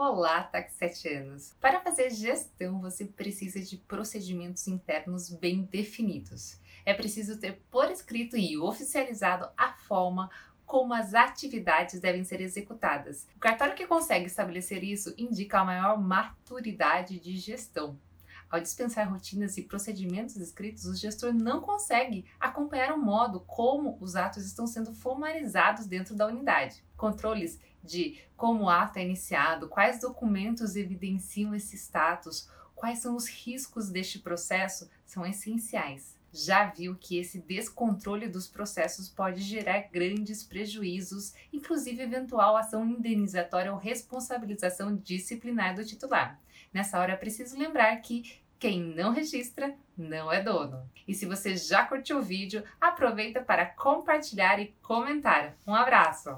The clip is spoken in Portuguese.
Olá, taxetianos! Para fazer gestão, você precisa de procedimentos internos bem definidos. É preciso ter por escrito e oficializado a forma como as atividades devem ser executadas. O cartório que consegue estabelecer isso indica a maior maturidade de gestão. Ao dispensar rotinas e procedimentos escritos, o gestor não consegue acompanhar o modo como os atos estão sendo formalizados dentro da unidade. Controles de como o ato é iniciado, quais documentos evidenciam esse status, quais são os riscos deste processo são essenciais. Já viu que esse descontrole dos processos pode gerar grandes prejuízos, inclusive eventual ação indenizatória ou responsabilização disciplinar do titular. Nessa hora preciso lembrar que quem não registra não é dono. E se você já curtiu o vídeo, aproveita para compartilhar e comentar. Um abraço!